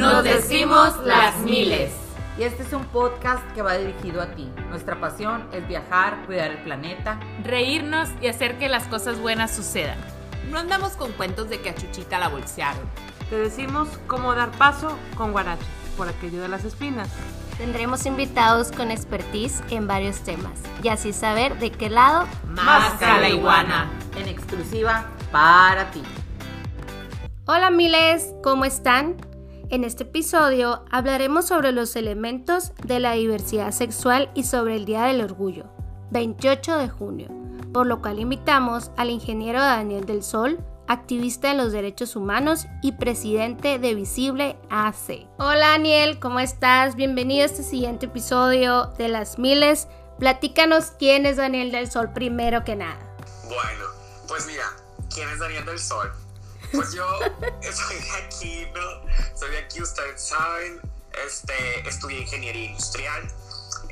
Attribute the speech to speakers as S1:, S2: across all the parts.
S1: Nos decimos las miles.
S2: Y este es un podcast que va dirigido a ti. Nuestra pasión es viajar, cuidar el planeta,
S1: reírnos y hacer que las cosas buenas sucedan.
S3: No andamos con cuentos de que a Chuchita la bolsearon.
S4: Te decimos cómo dar paso con guarache, por aquello de las espinas.
S5: Tendremos invitados con expertise en varios temas y así saber de qué lado
S1: más la iguana.
S2: En exclusiva para ti.
S5: Hola miles, ¿cómo están? En este episodio hablaremos sobre los elementos de la diversidad sexual y sobre el Día del Orgullo, 28 de junio, por lo cual invitamos al ingeniero Daniel del Sol, activista en los derechos humanos y presidente de Visible AC. Hola Daniel, ¿cómo estás? Bienvenido a este siguiente episodio de Las Miles. Platícanos quién es Daniel del Sol primero que nada.
S6: Bueno, pues mira, ¿quién es Daniel del Sol? Pues yo soy de aquí, ¿no? Soy de aquí, ustedes saben. Este, estudié ingeniería industrial.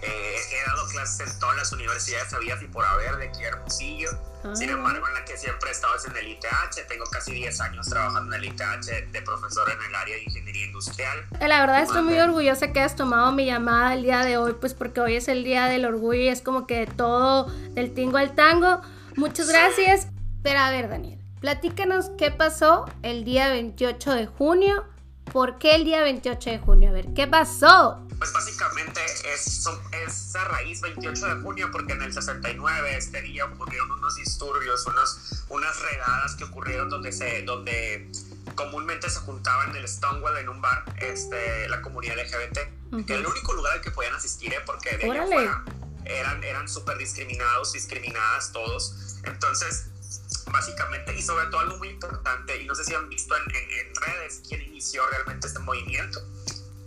S6: Eh, he dado clases en todas las universidades habidas y por haber de aquí Hermosillo. Sin embargo, en la que siempre he estado es en el ITH. Tengo casi 10 años trabajando en el ITH de profesor en el área de ingeniería industrial.
S5: La verdad estoy muy orgullosa que hayas tomado mi llamada el día de hoy, pues porque hoy es el día del orgullo y es como que todo del tingo al tango. Muchas gracias. Pero a ver, Daniel, platícanos qué pasó el día 28 de junio. ¿Por qué el día 28 de junio? A ver, ¿qué pasó?
S6: Pues básicamente es, es a raíz 28 de junio porque en el 69 este día ocurrieron unos disturbios, unos, unas redadas que ocurrieron donde, se, donde comúnmente se juntaban en el Stonewall en un bar este, la comunidad LGBT, que era el único lugar al que podían asistir ¿eh? porque de allá afuera eran, eran súper discriminados, discriminadas todos. Entonces, básicamente, y sobre todo algo muy importante, y no sé si han visto en, en, redes quién inició realmente este movimiento.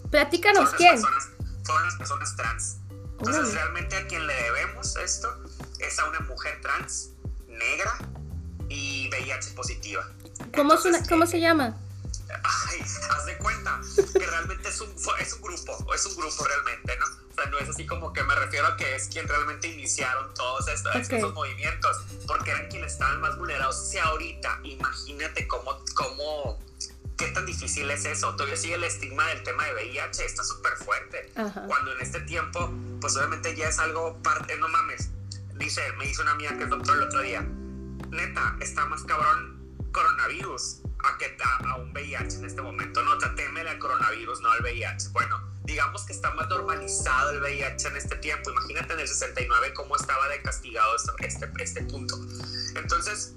S5: Platícanos quién.
S6: Personas, fueron las personas trans. Entonces, realmente a quien le debemos esto es a una mujer trans, negra y VIH positiva.
S5: ¿Cómo, Entonces, ¿cómo se llama?
S6: Ay, haz de cuenta que realmente es un, es un grupo, es un grupo realmente, ¿no? O sea, no es así como que me refiero a que es quien realmente iniciaron todos estos, okay. estos movimientos, porque eran quienes estaban más vulnerados. Si ahorita, imagínate cómo, cómo, qué tan difícil es eso. Todavía sigue el estigma del tema de VIH, está súper fuerte.
S5: Ajá.
S6: Cuando en este tiempo, pues obviamente ya es algo parte, no mames. Dice, me hizo una amiga que es doctor el otro día, neta, está más cabrón coronavirus a, que, a, a, un VIH en este momento. No, teme al coronavirus, no al VIH. Bueno, digamos que está más normalizado el VIH en este tiempo. Imagínate en el 69 cómo estaba de castigado este, este, este punto. Entonces,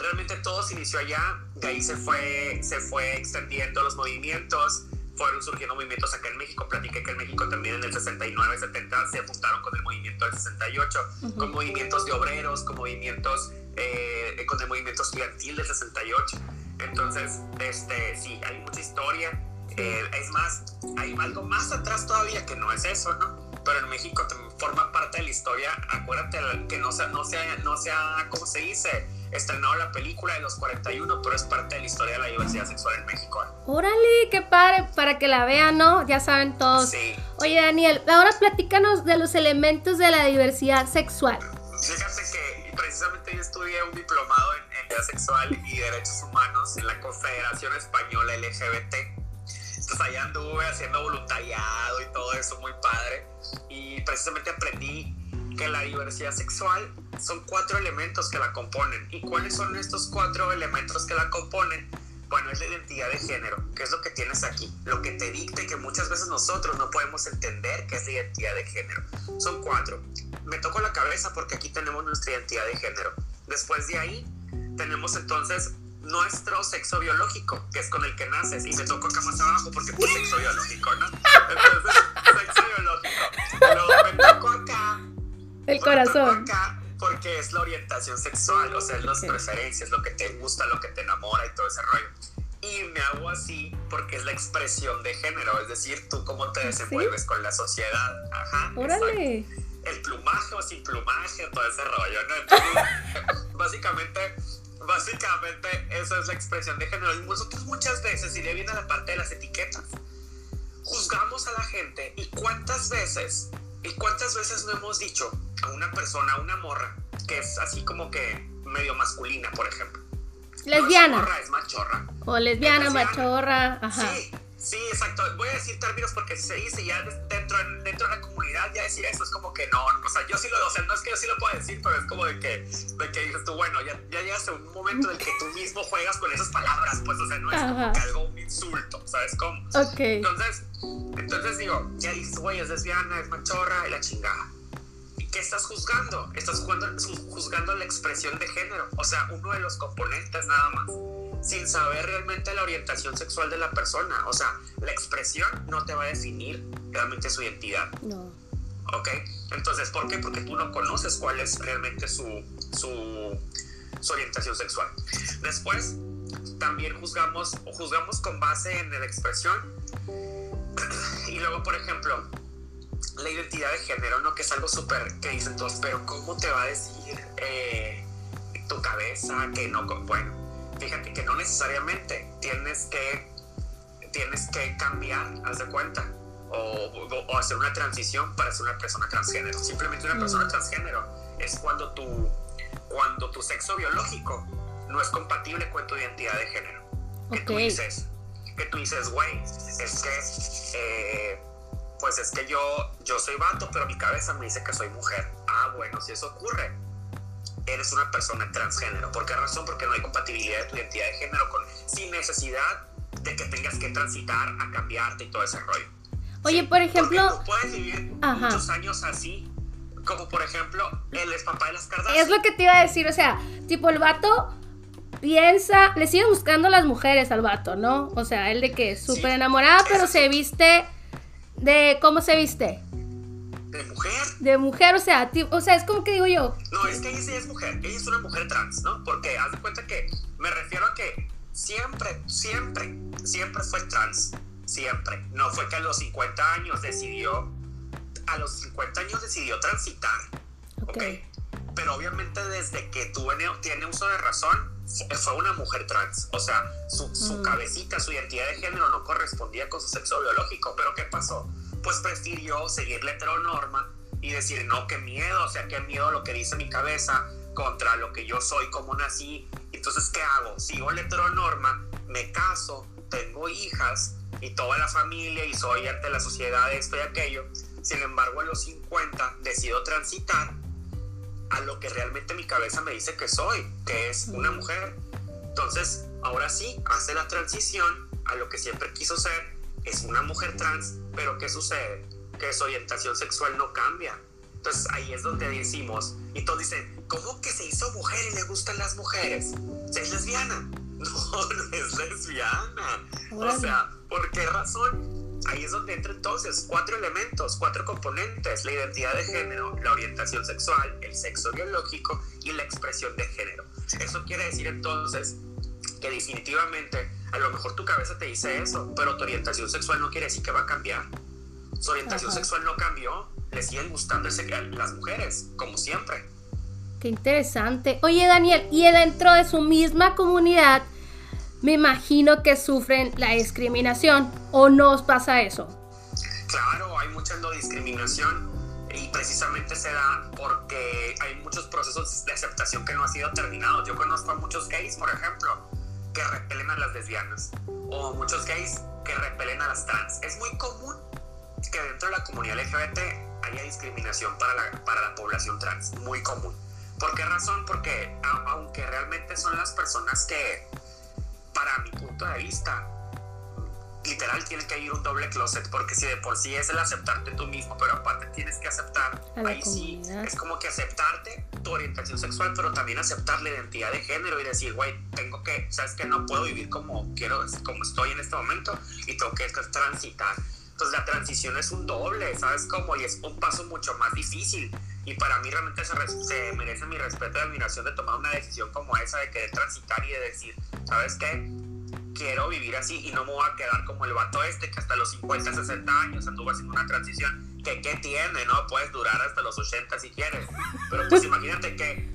S6: realmente todo se inició allá, de ahí se fue, se fue extendiendo los movimientos, fueron surgiendo movimientos acá en México, platiqué que en México también en el 69, 70 se juntaron con el movimiento del 68, uh -huh. con movimientos de obreros, con movimientos, eh, con el movimiento estudiantil del 68. Entonces, este, sí, hay mucha historia. Eh, es más, hay algo más atrás todavía que no es eso, ¿no? Pero en México forma parte de la historia. Acuérdate que no se, no sea, no sea, ¿cómo se dice? Estrenado la película de los 41, pero es parte de la historia de la diversidad sexual en México.
S5: Órale, qué padre, para que la vean, ¿no? Ya saben todos.
S6: Sí.
S5: Oye, Daniel, ahora platícanos de los elementos de la diversidad sexual.
S6: Fíjate yo estudié un diplomado en, en sexual y derechos humanos en la Confederación Española LGBT. Entonces allá anduve haciendo voluntariado y todo eso, muy padre. Y precisamente aprendí que la diversidad sexual son cuatro elementos que la componen. ¿Y cuáles son estos cuatro elementos que la componen? Bueno, es la identidad de género, que es lo que tienes aquí, lo que te dicte que muchas veces nosotros no podemos entender qué es la identidad de género. Son cuatro. Me toco la cabeza porque aquí tenemos nuestra identidad de género. Después de ahí, tenemos entonces nuestro sexo biológico, que es con el que naces, y me toco acá más abajo porque pues sexo biológico, ¿no? Entonces, sexo biológico. Luego me toco acá.
S5: El corazón.
S6: Acá porque es la orientación sexual, o sea, es las preferencias, lo que te gusta, lo que te enamora y todo ese rollo. Y me hago así porque es la expresión de género, es decir, tú cómo te desenvuelves ¿Sí? con la sociedad. Ajá.
S5: Órale.
S6: Exacto. El plumaje o sin plumaje, todo ese rollo, ¿no? Entonces, básicamente Básicamente, esa es la expresión de género. Y nosotros muchas veces, y de viene la parte de las etiquetas, juzgamos a la gente. ¿Y cuántas veces, y cuántas veces no hemos dicho a una persona, a una morra, que es así como que medio masculina, por ejemplo?
S5: Lesbiana.
S6: No es morra, es machorra.
S5: O lesbiana, lesbiana. machorra. Ajá.
S6: Sí, Sí, exacto. Voy a decir términos porque se dice ya dentro, dentro de la comunidad ya decir eso es como que no, o sea, yo sí lo, o sea, no es que yo sí lo pueda decir, pero es como de que, de que dices tú, bueno, ya, ya llegas a un momento en el que tú mismo juegas con esas palabras, pues, o sea, no es como que algo un insulto, ¿sabes cómo?
S5: Ok.
S6: Entonces, entonces digo, ya dices, güey, es lesbiana, es machorra y la chingada. ¿Y qué estás juzgando? Estás juzgando, juzgando la expresión de género, o sea, uno de los componentes nada más sin saber realmente la orientación sexual de la persona. O sea, la expresión no te va a definir realmente su identidad.
S5: No.
S6: ¿Ok? Entonces, ¿por qué? Porque tú no conoces cuál es realmente su, su, su orientación sexual. Después, también juzgamos, juzgamos con base en la expresión. Y luego, por ejemplo, la identidad de género, ¿no? Que es algo súper que dicen todos, pero ¿cómo te va a decir eh, tu cabeza que no? Bueno, fíjate que no necesariamente tienes que, tienes que cambiar, haz de cuenta, o, o, hacer una transición para ser una persona transgénero. Simplemente una persona mm. transgénero es cuando tu, cuando tu sexo biológico no es compatible con tu identidad de género. Que tú dices, que tú dices, güey, es que, eh, pues es que yo, yo soy vato, pero mi cabeza me dice que soy mujer. Ah, bueno, si eso ocurre, eres una persona transgénero. ¿Por qué razón? Porque no hay compatibilidad de tu identidad de género con, sin necesidad de que tengas que transitar a cambiarte y todo ese rollo.
S5: Oye, por ejemplo...
S6: tú puedes vivir muchos años así, como por ejemplo, él es papá de las Kardashian.
S5: Es lo que te iba a decir, o sea, tipo el vato piensa, le sigue buscando las mujeres al vato, ¿no? O sea, él de que es súper enamorada, pero se viste de... ¿Cómo se viste?
S6: De mujer.
S5: De mujer, o sea, o sea, es como que digo yo.
S6: No, es que ella sí es mujer, ella es una mujer trans, ¿no? Porque haz de cuenta que me refiero a que siempre, siempre, siempre fue trans, siempre. No fue que a los 50 años decidió, a los 50 años decidió transitar, ¿ok? okay? Pero obviamente desde que tuvo, tiene uso de razón, fue una mujer trans. O sea, su, su mm. cabecita, su identidad de género no correspondía con su sexo biológico. Pero ¿qué pasó? Pues prefirió seguir heteronorma y decir, no, qué miedo, o sea, qué miedo lo que dice mi cabeza contra lo que yo soy, como nací. Entonces, ¿qué hago? Sigo heteronorma, me caso, tengo hijas y toda la familia y soy ante la sociedad esto y aquello. Sin embargo, a los 50 decido transitar a lo que realmente mi cabeza me dice que soy, que es una mujer. Entonces, ahora sí, hace la transición a lo que siempre quiso ser es una mujer trans, pero ¿qué sucede? Que su orientación sexual no cambia. Entonces ahí es donde decimos, y todos dicen, ¿cómo que se hizo mujer y le gustan las mujeres? ¿Es lesbiana? No, no es lesbiana. O sea, ¿por qué razón? Ahí es donde entran entonces cuatro elementos, cuatro componentes, la identidad de género, la orientación sexual, el sexo biológico y la expresión de género. Eso quiere decir entonces que definitivamente a lo mejor tu cabeza te dice eso, pero tu orientación sexual no quiere decir que va a cambiar. Su orientación sexual no cambió, le siguen gustando las mujeres, como siempre.
S5: Qué interesante. Oye, Daniel, y dentro de su misma comunidad, me imagino que sufren la discriminación, ¿o no os pasa eso?
S6: Claro, hay mucha no discriminación y precisamente se da porque hay muchos procesos de aceptación que no han sido terminados. Yo conozco a muchos gays, por ejemplo, que repelen a las lesbianas o muchos gays que repelen a las trans. Es muy común que dentro de la comunidad LGBT haya discriminación para la, para la población trans, muy común. ¿Por qué razón? Porque aunque realmente son las personas que, para mi punto de vista, literal tiene que ir un doble closet, porque si de por sí es el aceptarte tú mismo, pero aparte tienes que aceptar, ahí sí, es como que aceptarte tu orientación sexual, pero también aceptar la identidad de género y decir, güey, tengo que, sabes que no puedo vivir como quiero, como estoy en este momento y tengo que transitar. Entonces la transición es un doble, ¿sabes cómo? Y es un paso mucho más difícil. Y para mí realmente se, se merece mi respeto y admiración de tomar una decisión como esa, de querer transitar y de decir, ¿sabes qué? Quiero vivir así y no me voy a quedar como el vato este que hasta los 50, 60 años anduvo haciendo una transición. Que qué tiene, ¿no? Puedes durar hasta los 80 si quieres. Pero pues imagínate que,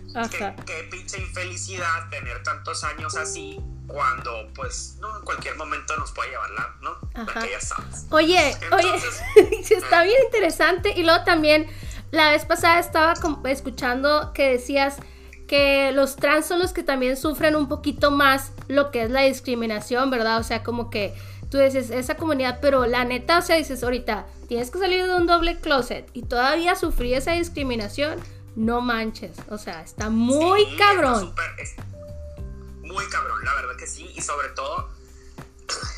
S6: qué pinche infelicidad tener tantos años así cuando pues no en cualquier momento nos puede llevar la, ¿no? Que ya sabes.
S5: Oye, oye, está bien interesante y luego también la vez pasada estaba escuchando que decías que los trans son los que también sufren un poquito más lo que es la discriminación, ¿verdad? O sea, como que tú dices, esa comunidad, pero la neta, o sea, dices ahorita, tienes que salir de un doble closet y todavía sufrir esa discriminación, no manches. O sea, está muy
S6: Sí,
S5: cabrón.
S6: está es muy cabrón, la verdad que sí. Y sobre todo,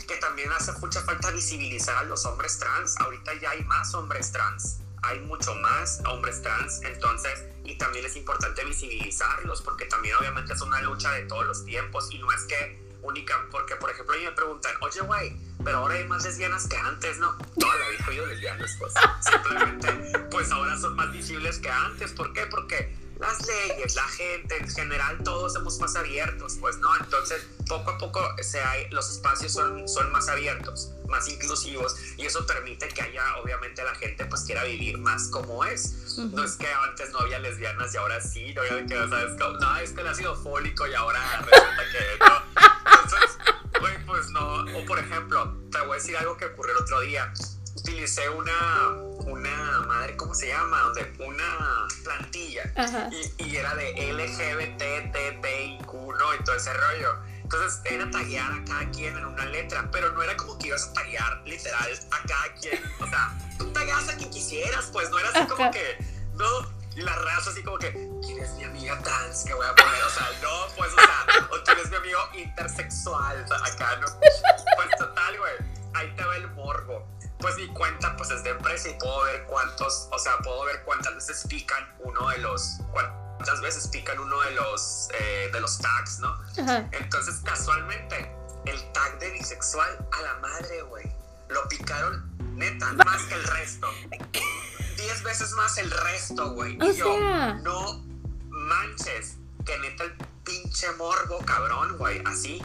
S6: que también hace mucha falta visibilizar a los hombres trans. Ahorita ya hay más hombres trans. Hay mucho más hombres trans. Entonces, y también es importante visibilizarlos, porque también obviamente es una lucha de todos los tiempos. Y no es que única, porque por ejemplo, me preguntan, oye, güey, pero ahora hay más lesbianas que antes, ¿no? Toda la vida ha habido lesbianas, pues. Simplemente, pues ahora son más visibles que antes. ¿Por qué? Porque las leyes, la gente, en general, todos somos más abiertos, pues, ¿no? Entonces, poco a poco se hay, los espacios son, son más abiertos, más inclusivos, y eso permite que haya, obviamente, la gente, pues, quiera vivir más como es. No es que antes no había lesbianas y ahora sí, no, ya que, ¿sabes? No, es que el ácido fólico y ahora resulta que no. Entonces, güey, pues no. O por ejemplo, te voy a decir algo que ocurrió el otro día. Utilicé una, una madre, ¿cómo se llama? Donde una plantilla y, y era de LGBTTIQ, ¿no? Y todo ese rollo. Entonces era taguear a cada quien en una letra, pero no era como que ibas a taguear literal a cada quien. O sea, tú tagueas a quien quisieras, pues no era así como que, no. Y la raza así como que, ¿quién es mi amiga trans que voy a poner? O sea, no, pues, o sea, o tú eres mi amigo intersexual, o sea, acá, ¿no? Pues total, güey, ahí te va el morbo. Pues mi cuenta, pues es de empresa y puedo ver cuántos, o sea, puedo ver cuántas veces pican uno de los, cuántas veces pican uno de los, eh, de los tags, ¿no?
S5: Ajá.
S6: Entonces, casualmente, el tag de bisexual a la madre, güey, lo picaron neta más que el resto. Diez veces más el resto, güey. Y yo,
S5: sea.
S6: no manches, que neta el pinche morbo, cabrón, güey, así,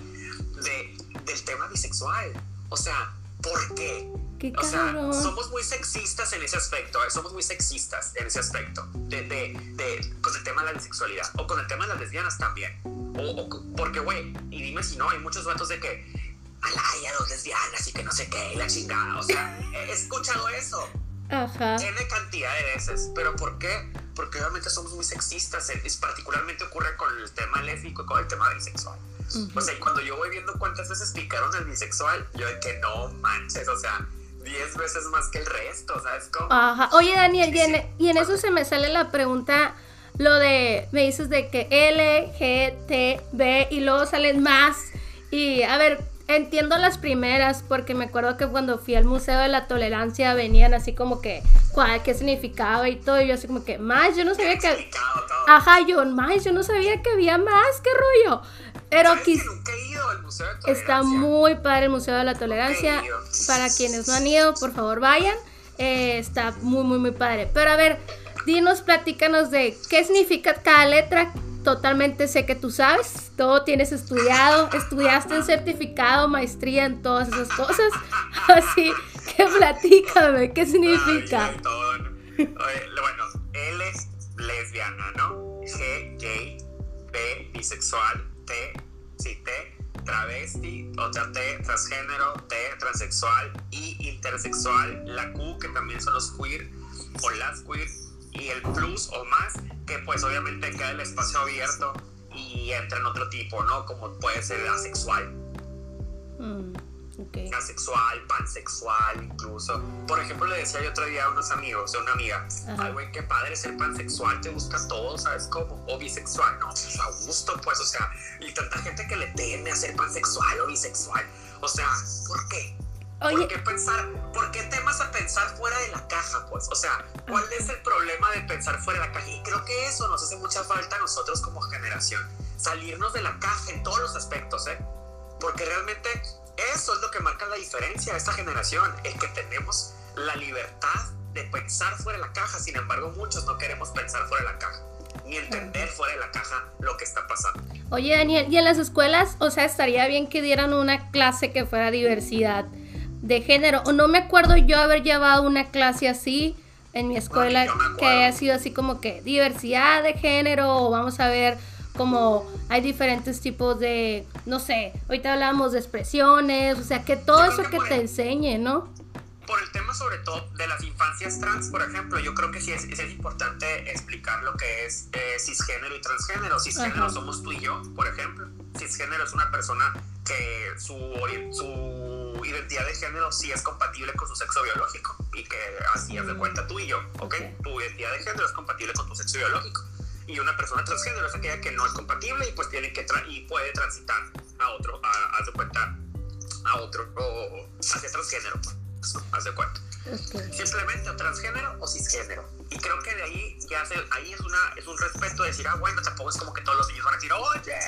S6: de, del tema bisexual. O sea, ¿por qué?
S5: Qué
S6: O sea, somos muy sexistas en ese aspecto, ¿eh? somos muy sexistas en ese aspecto, de, de, de- con el tema de la bisexualidad, o con el tema de las lesbianas también. O, o- porque, güey, y dime si no, hay muchos vatos de que, alay, a dos lesbianas y que no sé qué, y la chingada. O sea, he escuchado eso
S5: Ajá.
S6: N cantidad de veces. ¿Pero por qué? Porque obviamente somos muy sexistas, eh, es, particularmente ocurre con el tema lésbico y con el tema bisexual. O sea, y cuando yo voy viendo cuántas veces picaron el bisexual, yo de que no manches, o sea, 10 veces más que el resto, ¿sabes cómo?
S5: Ajá. Oye, Daniel, y en, y en eso se me sale la pregunta, lo de, me dices de que L, G, T, B, y luego salen más. Y a ver, entiendo las primeras, porque me acuerdo que cuando fui al Museo de la Tolerancia venían así como que, cuál, qué significaba y todo, y yo así como que, más, yo no sabía que...
S6: todo.
S5: Ajá, yo, más, yo no sabía que había más, qué rollo. Pero
S6: ¿Sabes
S5: aquí
S6: de
S5: está muy padre el Museo de la Tolerancia. Para quienes no han ido, por favor vayan. Eh, está muy, muy, muy padre. Pero a ver, dinos, platícanos de qué significa cada letra. Totalmente sé que tú sabes, todo tienes estudiado, estudiaste en certificado, maestría en todas esas cosas. Así que platícame, ¿qué significa?
S6: Ay, todo, ¿no? Oye, bueno, L es lesbiana, ¿no? G, gay, B, bisexual, T, T, travesti, otra T, transgénero, T, transexual y intersexual, la Q, que también son los queer o las queer, y el plus o más, que pues obviamente queda el espacio abierto y entra en otro tipo, ¿no? Como puede ser asexual.
S5: Mm, ok.
S6: asexual, pansexual, incluso. Por ejemplo, le decía yo otro día a unos amigos, a una amiga,
S5: Ajá.
S6: ay, güey, qué padre ser pansexual, te gusta todo, ¿sabes cómo? O bisexual, no, pues a gusto, pues, o sea, y tanta gente que le teme a ser pansexual o bisexual. O sea, ¿por qué? ¿Por
S5: Oye,
S6: qué pensar? ¿Por qué temas a pensar fuera de la caja, pues? O sea, ¿cuál es el problema de pensar fuera de la caja? Y creo que eso nos hace mucha falta a nosotros como generación. Salirnos de la caja en todos los aspectos, ¿eh? Porque realmente eso es lo que marca la diferencia de esta generación, el que tenemos la libertad de pensar fuera de la caja. Sin embargo, muchos no queremos pensar fuera de la caja, ni entender fuera de la caja lo que está pasando.
S5: Oye, Daniel, y en las escuelas, o sea, estaría bien que dieran una clase que fuera diversidad de género. O no me acuerdo yo haber llevado una clase así en mi escuela que haya sido así como que diversidad de género o vamos a ver como hay diferentes tipos de, no sé, ahorita hablábamos de expresiones, o sea, que todo eso
S6: que
S5: te enseñe, ¿no?
S6: Por el tema sobre todo de las infancias trans, por ejemplo, yo creo que sí es, es importante explicar lo que es eh, cisgénero y transgénero. Cisgénero
S5: Ajá.
S6: somos tú y yo, por ejemplo. Cisgénero es una persona que su, su identidad de género sí es compatible con su sexo biológico y que así haz de cuenta tú y yo, ¿ok?
S5: Ok.
S6: Tu identidad de género es compatible con tu sexo biológico. Y una persona transgénero es aquella que no es compatible y pues tiene que tra- y puede transitar a otro, a- haz de cuenta, a otro, o hacia transgénero, pues, haz de cuenta
S5: Ok.
S6: simplemente o transgénero o cisgénero. Y creo que de ahí ya se, ahí es una es un respeto de decir, ah, bueno, tampoco es como que todos los niños van a decir, oye,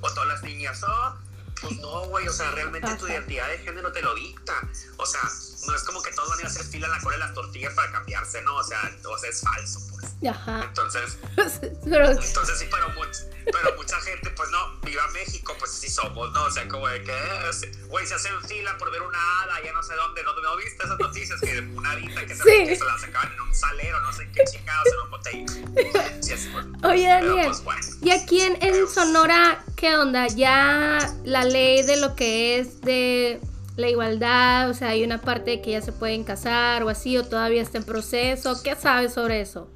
S6: o todas las niñas, oh, pues no, güey, o sea, realmente tu identidad de género te lo dicta. O sea, no es como que todos van a ir a hacer fila en la cola de las tortillas para cambiarse, ¿no? O sea, o sea es falso, pues.
S5: Ajá.
S6: Entonces,
S5: Pero,
S6: entonces sí, pero, much- pero mucha gente, pues no, viva México, pues sí somos, ¿no? O sea, como de que, eh, güey, se hacen fila por ver una hada, ya no sé dónde, ¿no, ¿no viste esas noticias? Que una hadita que se,
S5: Sí.
S6: que se la sacaban en un salero, no sé qué chingados, en un botellín.
S5: Oye, Daniel,
S6: pues bueno.
S5: ¿y aquí en, en Sonora qué onda? Ya la ley de lo que es de la igualdad, o sea, hay una parte que ya se pueden casar o así, o todavía está en proceso. ¿Qué sabes sobre eso?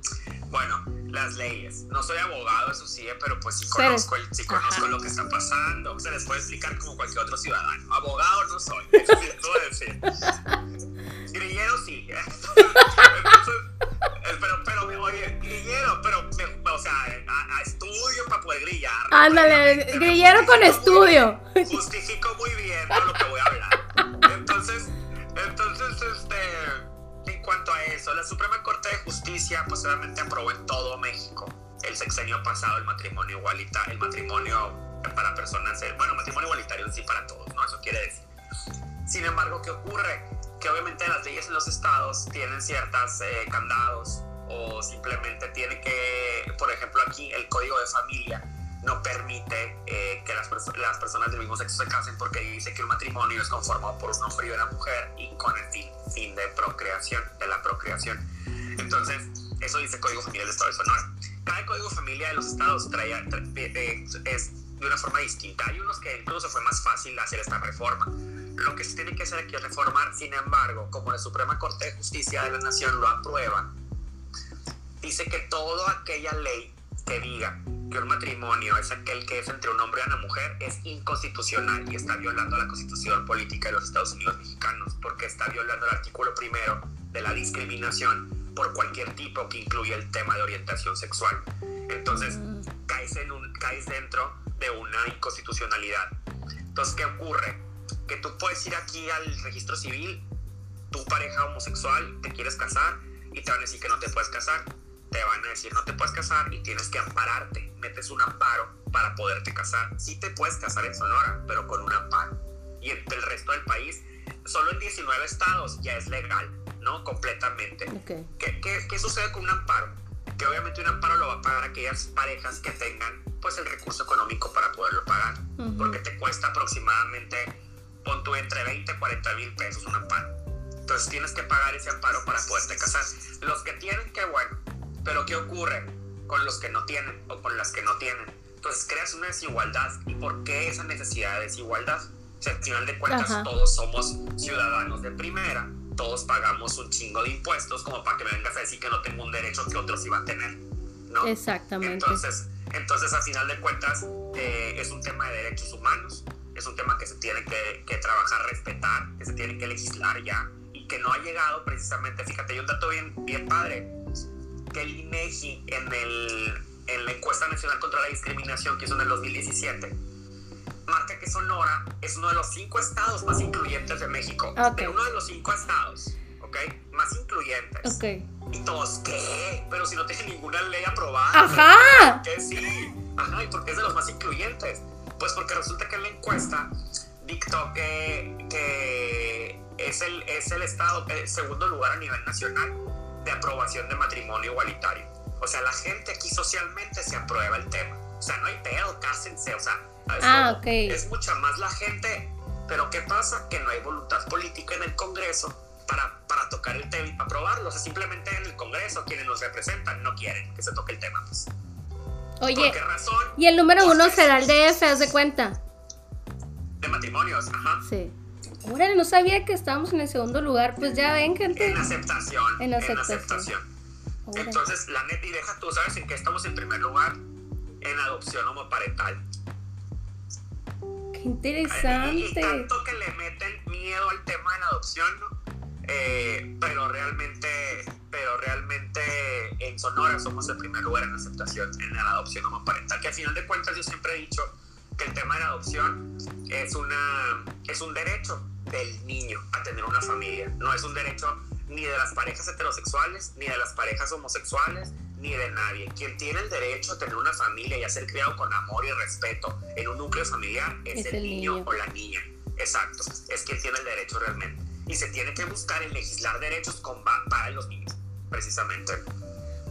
S6: Bueno, las leyes. No soy abogado, eso sí, pero pues sí conozco, el- sí conozco
S5: Ajá.
S6: lo que está pasando. Se les puede explicar como cualquier otro ciudadano. Abogado no soy, eso sí les puedo decir. Grillero sí. Eh, pero, pero, oye, grillero, pero, me- o sea, a, a estudio para poder grillar.
S5: Ándale, grillero con estudio.
S6: bien, Justifico muy bien lo que voy a hablar. Entonces, entonces, este, cuanto a eso, la Suprema Corte de Justicia, pues aprobó en todo México el sexenio pasado el matrimonio igualitario, el matrimonio para personas, eh, bueno, matrimonio igualitario sí para todos, ¿no? Eso quiere decir. Sin embargo, ¿qué ocurre? Que obviamente las leyes en los estados tienen ciertas eh, candados o simplemente tiene que, por ejemplo, aquí el código de familia no permite eh, que las, las personas del mismo sexo se casen porque dice que un matrimonio es conformado por un hombre y una mujer y con el fin, de procreación, de la procreación. Entonces, eso dice Código Familiar del Estado de Sonora. Cada Código Familiar de los estados eh, es de una forma distinta. Hay unos que incluso fue más fácil hacer esta reforma. Lo que se tiene que hacer aquí es reformar, sin embargo, como la Suprema Corte de Justicia de la Nación lo aprueba, dice que toda aquella ley que diga que un matrimonio es aquel que es entre un hombre y una mujer es inconstitucional y está violando la constitución política de los Estados Unidos mexicanos porque está violando el artículo primero de la discriminación por cualquier tipo que incluya el tema de orientación sexual. Entonces, caes, en un, caes dentro de una inconstitucionalidad. Entonces, ¿qué ocurre? Que tú puedes ir aquí al registro civil, tu pareja homosexual, te quieres casar y te van a decir que no te puedes casar. Te van a decir no te puedes casar y tienes que ampararte. Metes un amparo para poderte casar. Sí te puedes casar en Sonora, pero con un amparo. Y en el resto del país, solo en 19 estados ya es legal, ¿no? Completamente.
S5: Ok.
S6: ¿Qué, qué, qué sucede con un amparo? Que obviamente un amparo lo va a pagar aquellas parejas que tengan pues el recurso económico para poderlo pagar.
S5: Ujú.
S6: Porque te cuesta aproximadamente, pon tú entre 20 y 40 mil pesos un amparo. Entonces tienes que pagar ese amparo para poderte casar. Los que tienen, qué bueno. Pero ¿qué ocurre con los que no tienen o con las que no tienen? Entonces creas una desigualdad. ¿Y por qué esa necesidad de desigualdad? O sea, al final de cuentas
S5: Ajá.
S6: todos somos ciudadanos de primera, todos pagamos un chingo de impuestos como para que me vengas a decir que no tengo un derecho que otros iban a tener. ¿no?
S5: Exactamente.
S6: Entonces, entonces, a final de cuentas, eh, es un tema de derechos humanos, es un tema que se tiene que, que trabajar, respetar, que se tiene que legislar ya, y que no ha llegado precisamente, fíjate, hay un dato bien, bien padre, que el INEGI en, el, en la encuesta nacional contra la discriminación que hizo en el 2017, marca que Sonora es uno de los cinco estados más incluyentes de México,
S5: Ok.
S6: de uno de los cinco estados, ¿ok? Más incluyentes.
S5: Ok.
S6: Y todos, ¿qué? Pero si no tiene ninguna ley aprobada.
S5: Ajá.
S6: Que sí. Ajá, ¿y por qué es de los más incluyentes? Pues porque resulta que en la encuesta dictó que, que es, el, es el estado, el segundo lugar a nivel nacional de aprobación de matrimonio igualitario. O sea, la gente aquí socialmente se aprueba el tema. O sea, no hay pedo, cásense. O sea, ¿sabes
S5: Ah,
S6: cómo?
S5: ok.
S6: es mucha más la gente. Pero ¿qué pasa? Que no hay voluntad política en el Congreso para, para tocar el tema y para aprobarlo. O sea, simplemente en el Congreso quienes nos representan no quieren que se toque el tema. Pues.
S5: Oye,
S6: ¿Por qué razón?
S5: y el número uno será el DF, haz de cuenta.
S6: De matrimonios, ajá.
S5: Sí. Órale, no sabía que estábamos en el segundo lugar. Pues ya ven, gente.
S6: En aceptación.
S5: En
S6: En
S5: aceptación.
S6: aceptación.
S5: Órale.
S6: Entonces, la neta, y deja tú, ¿sabes en qué estamos en primer lugar? En adopción homoparental.
S5: Qué
S6: Y, y
S5: interesante.
S6: tanto que le meten miedo al tema de la adopción, ¿no? Eh, pero realmente, pero realmente en Sonora somos el primer lugar en aceptación en la adopción homoparental, que al final de cuentas yo siempre he dicho que el tema de la adopción es, una, es un derecho del niño a tener una familia, no es un derecho ni de las parejas heterosexuales, ni de las parejas homosexuales, ni de nadie. Quien tiene el derecho a tener una familia y a ser criado con amor y respeto en un núcleo familiar es, el, niño, o la niña. Exacto, es quien tiene el derecho realmente y se tiene que buscar en legislar derechos con, para los niños, precisamente.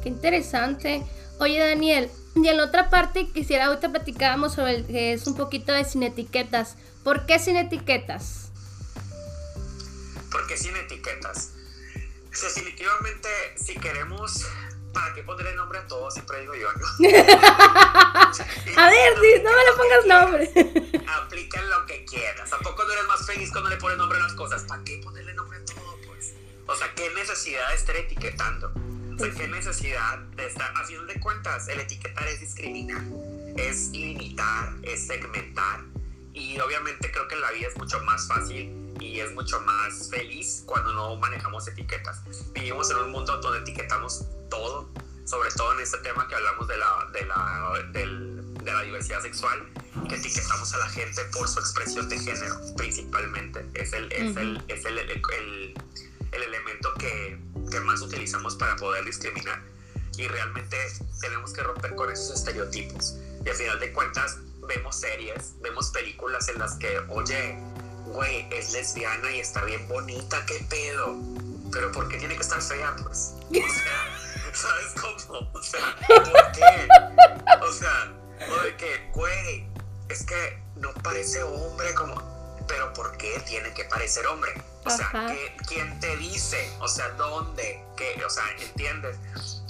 S5: Qué interesante. Oye, Daniel, y en la otra parte quisiera ahorita platicábamos sobre el que es un poquito de sin etiquetas. ¿Por qué sin etiquetas?
S6: ¿Por qué sin etiquetas? Definitivamente, si queremos ¿para qué ponerle nombre a todo? Siempre digo yo, ¿no?
S5: a ver, no me le pongas nombre.
S6: Aplican lo que quieras. Tampoco no eres más feliz cuando le pones nombre a las cosas. ¿Para qué ponerle nombre a todo, pues? O sea, ¿qué necesidad de estar etiquetando? O sea, ¿qué necesidad de estar? A fin de cuentas, el etiquetar es discriminar, es limitar, es segmentar. Y obviamente creo que la vida es mucho más fácil y es mucho más feliz cuando no manejamos etiquetas. Vivimos en un mundo donde etiquetamos todo, sobre todo en este tema que hablamos de la, de la, de la diversidad sexual, que etiquetamos a la gente por su expresión de género, principalmente. Es el, es el, es el, el, el, elemento que, que más utilizamos para poder discriminar. Y realmente tenemos que romper con esos estereotipos. Y al final de cuentas, vemos series, vemos películas en las que, oye, güey, es lesbiana y está bien bonita, qué pedo. Pero ¿por qué tiene que estar fea? Pues, o sea, ¿sabes cómo? O sea, ¿por qué? O sea, o de que, güey, es que no parece hombre como... Pero ¿por qué tiene que parecer hombre? O sea, ¿quién te dice? O sea, ¿dónde? ¿Qué? O sea, ¿entiendes?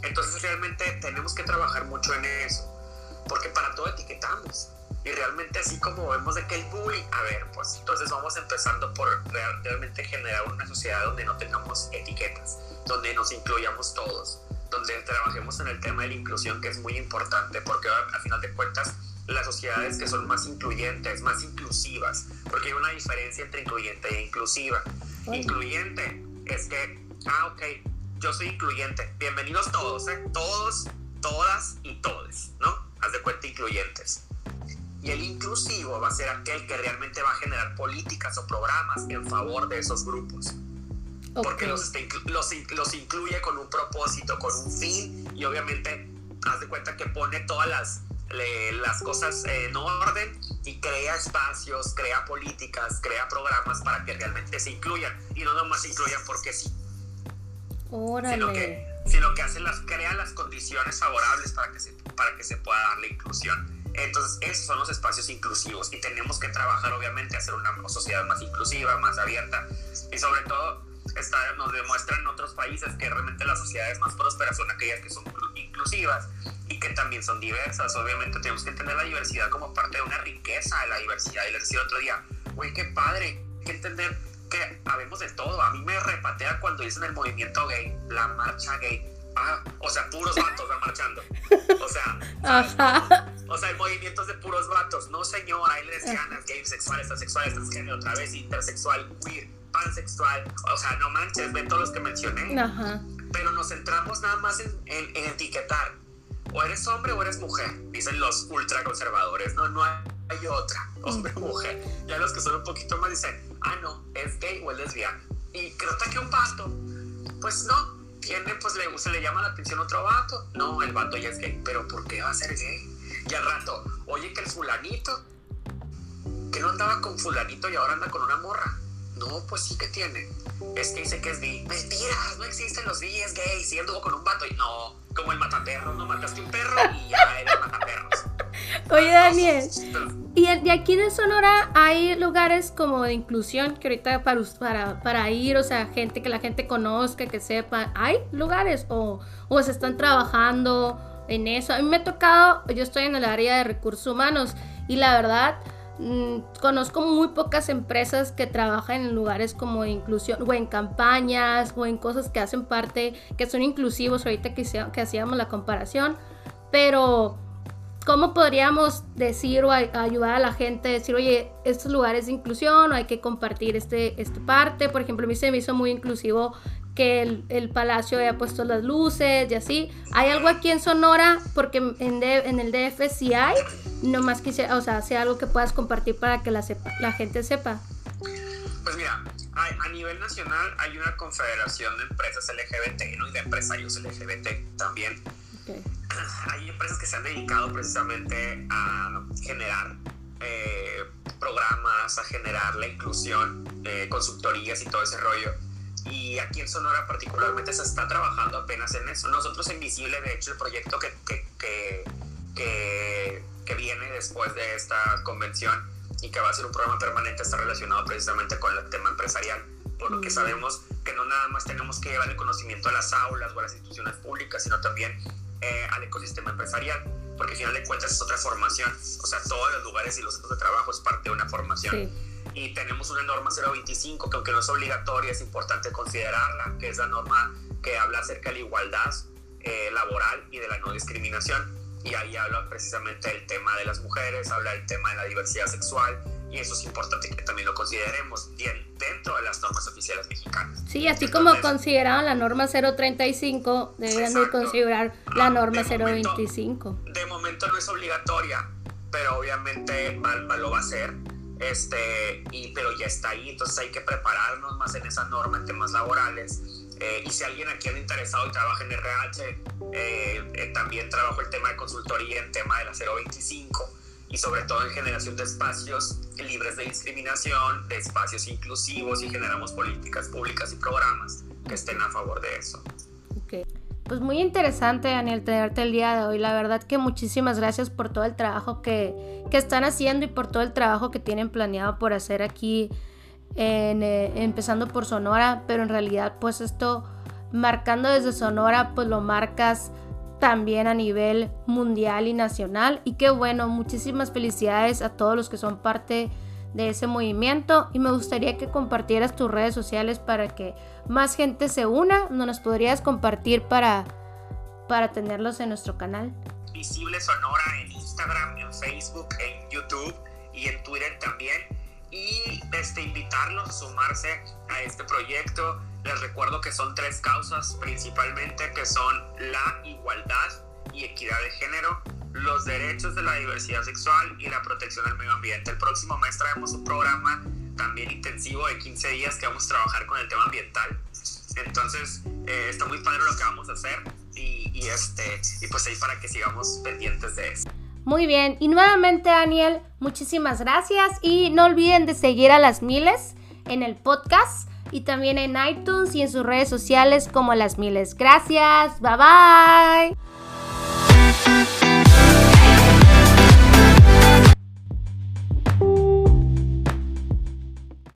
S6: Entonces realmente tenemos que trabajar mucho en eso. Porque para todo etiquetamos. Y realmente así como vemos de que el bullying, a ver, pues entonces vamos empezando por realmente generar una sociedad donde no tengamos etiquetas, donde nos incluyamos todos, donde trabajemos en el tema de la inclusión, que es muy importante, porque al final de cuentas las sociedades que son más incluyentes, más inclusivas, porque hay una diferencia entre incluyente e inclusiva. Incluyente es que, ah, ok, yo soy incluyente, bienvenidos todos, ¿eh? todos, todas y todes, ¿no? Haz de cuenta incluyentes. Y el inclusivo va a ser aquel que realmente va a generar políticas o programas en favor de esos grupos. Porque los, los, los, incluye con un propósito, con un fin y obviamente haz de cuenta que pone todas las, las cosas en orden y crea espacios, crea políticas, crea programas para que realmente se incluyan y no nomás se incluyan porque sí.
S5: Órale.
S6: Sino que, sino que hace las, crea las condiciones favorables para que, se, para que se pueda dar la inclusión. Entonces, esos son los espacios inclusivos y tenemos que trabajar, obviamente, a hacer una sociedad más inclusiva, más abierta y sobre todo está, nos demuestran otros países que realmente las sociedades más prósperas son aquellas que son inclusivas y que también son diversas. Obviamente tenemos que entender la diversidad como parte de una riqueza de la diversidad. Y les decía otro día, güey, qué padre, hay que entender que habemos de todo. A mí me repatea cuando dicen el movimiento gay, la marcha gay O sea, puros vatos van marchando. O sea, o sea, el movimiento es de puros vatos. No, señora, hay lesbianas, gays, sexuales, transexuales, transgénero, otra vez, intersexual, queer, pansexual. O sea, no manches, ven todos los que mencioné. Ajá. Pero nos centramos nada más en, en, etiquetar. O eres hombre o eres mujer, dicen los ultraconservadores. No, no hay otra, hombre o mujer. Ya los que son un poquito más dicen, ah, no, es gay o es lesbiana. Y creo que un vato, pues no, tiene, pues se le llama la atención otro vato. No, el vato ya es gay, pero ¿por qué va a ser gay? Y al rato, oye, que el fulanito, que no andaba con fulanito y ahora anda con una morra. No, pues sí que tiene. Es que dice que es gay. Mentiras, no existen los gays gay. Si anduvo con un vato y no, como el mataperro, no mataste un perro y ya eres mataperros.
S5: Oye, Daniel, y, aquí en Sonora hay lugares como de inclusión que ahorita para, para, para, ir, o sea, gente que la gente conozca, que sepa, ¿hay lugares o, o se están trabajando en eso? A mí me ha tocado, yo estoy en el área de recursos humanos y la verdad... Mm, conozco muy pocas empresas que trabajan en lugares como de inclusión o en campañas o en cosas que hacen parte, que son inclusivos ahorita que hacíamos la comparación, pero ¿cómo podríamos decir o a- ayudar a la gente? Decir, oye, estos lugares de inclusión, o hay que compartir este, esta parte. Por ejemplo, a mí se me hizo muy inclusivo que el, el palacio haya puesto las luces y así. ¿Hay algo aquí en Sonora? Porque en, D- en el DF sí hay. Nomás quisiera, o sea, sea algo que puedas compartir para que la, sepa, la gente sepa.
S6: Pues mira, a nivel nacional hay una confederación de empresas LGBT ¿no? y de empresarios LGBT también. Hay empresas que se han dedicado precisamente a generar eh, programas, a generar la inclusión, eh, consultorías y todo ese rollo. Y aquí en Sonora particularmente se está trabajando apenas en eso. Nosotros en Visible, de hecho, el proyecto que, que, que, que, que viene después de esta convención y que va a ser un programa permanente está relacionado precisamente con el tema empresarial, porque sabemos que no nada más tenemos que llevar el conocimiento a las aulas o a las instituciones públicas, sino también eh, al ecosistema empresarial, porque al final de cuentas es otra formación, o sea, todos los lugares y los centros de trabajo es parte de una formación.
S5: Sí.
S6: Y tenemos una norma 025 que aunque no es obligatoria, es importante considerarla, que es la norma que habla acerca de la igualdad eh, laboral y de la no discriminación. Y ahí habla precisamente del tema de las mujeres, habla del tema de la diversidad sexual, y eso es importante que también lo consideremos bien dentro de las normas oficiales mexicanas.
S5: Sí, así como
S6: Entonces,
S5: consideraron la norma 035, deberían de considerar la
S6: Ah,
S5: norma
S6: de momento-
S5: 025.
S6: de momento no es obligatoria, pero obviamente lo va a ser. Este, y, pero ya está ahí, entonces hay que prepararnos más en esa norma en temas laborales. Eh, y si alguien aquí anda interesado y trabaja en RH, eh, eh, también trabajo el tema de consultoría en tema de la 025 y sobre todo en generación de espacios libres de discriminación, de espacios inclusivos y generamos políticas públicas y programas que estén a favor de eso.
S5: Ok. Pues muy interesante, Daniel, tenerte el día de hoy. La verdad que muchísimas gracias por todo el trabajo que, que están haciendo y por todo el trabajo que tienen planeado por hacer aquí, eh, empezando por Sonora, pero en realidad pues esto, marcando desde Sonora, pues lo marcas también a nivel mundial y nacional. Y qué bueno, muchísimas felicidades a todos los que son parte de ese movimiento y me gustaría que compartieras tus redes sociales para que más gente se una. ¿No nos podrías compartir para, para tenerlos en nuestro canal?
S6: Visible Sonora en Instagram, en Facebook, en YouTube y en Twitter también. Y este, invitarlos a sumarse a este proyecto. Les recuerdo que son tres causas principalmente, que son la igualdad y equidad de género, los derechos de la diversidad sexual y la protección del medio ambiente. El próximo mes traemos un programa también intensivo de 15 días que vamos a trabajar con el tema ambiental. Entonces, eh, está muy padre lo que vamos a hacer y, y, este, y pues ahí para que sigamos pendientes de eso.
S5: Muy bien, y nuevamente Daniel, muchísimas gracias y no olviden de seguir a las miles en el podcast y también en iTunes y en sus redes sociales como las miles. Gracias, bye bye.